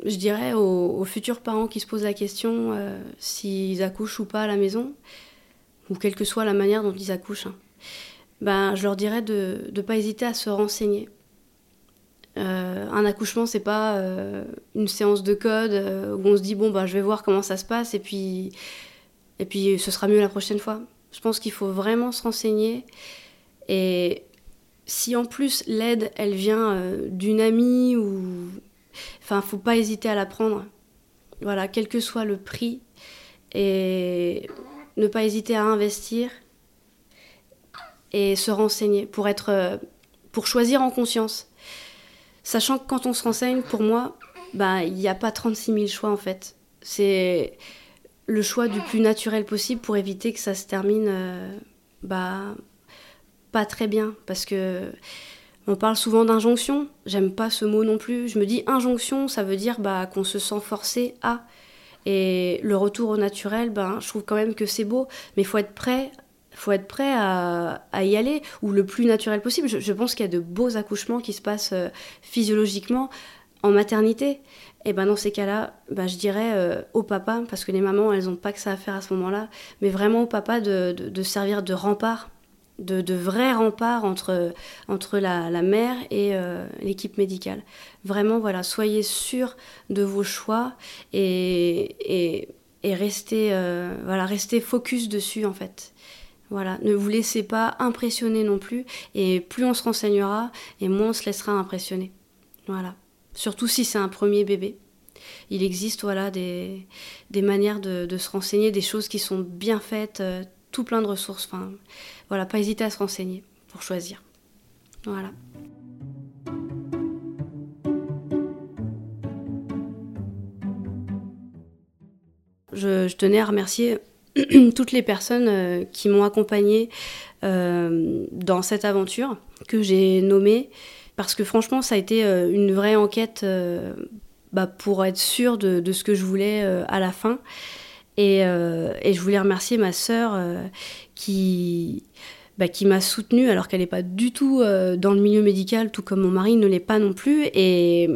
Je dirais aux, futurs parents qui se posent la question euh, s'ils accouchent ou pas à la maison, ou quelle que soit la manière dont ils accouchent, hein, ben, je leur dirais de ne pas hésiter à se renseigner. Euh, un accouchement, c'est pas euh, une séance de code où on se dit bon bah je vais voir comment ça se passe et puis et puis ce sera mieux la prochaine fois. Je pense qu'il faut vraiment se renseigner et si en plus l'aide elle vient d'une amie ou Enfin, faut pas hésiter à la prendre. Voilà, quel que soit le prix. Et ne pas hésiter à investir et se renseigner pour être pour choisir en conscience. Sachant que quand on se renseigne, pour moi, bah, il n'y a pas 36 000 choix en fait. C'est le choix du plus naturel possible pour éviter que ça se termine euh, bah, pas très bien. Parce que on parle souvent d'injonction, j'aime pas ce mot non plus. Je me dis injonction, ça veut dire bah, qu'on se sent forcé à. Et le retour au naturel, ben, je trouve quand même que c'est beau, mais il faut être prêt faut être prêt à, y aller, ou le plus naturel possible. Je, pense qu'il y a de beaux accouchements qui se passent euh, physiologiquement en maternité. Et ben dans ces cas-là, ben, je dirais euh, au papa, parce que les mamans, elles n'ont pas que ça à faire à ce moment-là, mais vraiment au papa de servir de rempart de, vrais remparts entre, entre la, mère et euh, l'équipe médicale. Vraiment, voilà, soyez sûrs de vos choix et, restez, voilà, restez focus dessus en fait. Voilà, ne vous laissez pas impressionner non plus et plus on se renseignera et moins on se laissera impressionner. Voilà, surtout si c'est un premier bébé. Il existe voilà des, manières de, se renseigner, des choses qui sont bien faites, euh, tout plein de ressources. Enfin, voilà, pas hésiter à se renseigner pour choisir. Voilà. Je, tenais à remercier toutes les personnes euh, qui m'ont accompagnée euh, dans cette aventure que j'ai nommée, parce que franchement, ça a été euh, une vraie enquête bah, pour être sûre de, ce que je voulais à la fin. Et, je voulais remercier ma sœur qui, bah, qui m'a soutenue alors qu'elle n'est pas du tout dans le milieu médical, tout comme mon mari ne l'est pas non plus. Et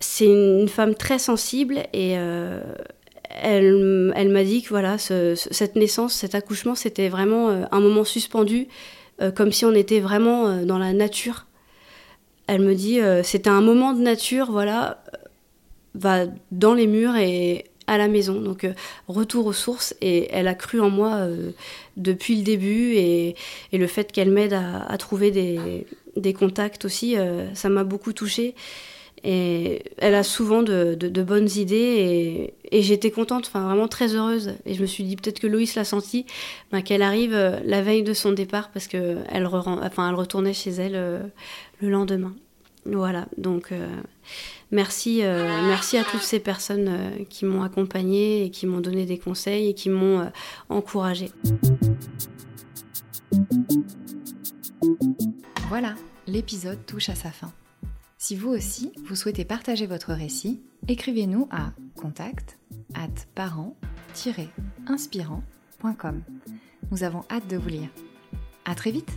c'est une femme très sensible et elle, m'a dit que voilà, cette naissance, cet accouchement, c'était vraiment un moment suspendu, comme si on était vraiment dans la nature. Elle me dit, c'était un moment de nature, voilà, va dans les murs et à la maison. Donc euh, retour aux sources et elle a cru en moi euh, depuis le début et, le fait qu'elle m'aide à, trouver des, contacts aussi, euh, ça m'a beaucoup touchée. Et elle a souvent de, bonnes idées et, j'étais contente, enfin vraiment très heureuse. Et je me suis dit peut-être que Loïs l'a senti, ben, qu'elle arrive la veille de son départ parce qu'elle elle retournait chez elle le lendemain. Voilà, donc Merci, euh, merci à toutes ces personnes euh, qui m'ont accompagnée et qui m'ont donné des conseils et qui m'ont euh, encouragée. Voilà, l'épisode touche à sa fin. Si vous aussi, vous souhaitez partager votre récit, écrivez-nous à contact at parents-inspirant.com. Nous avons hâte de vous lire. À très vite!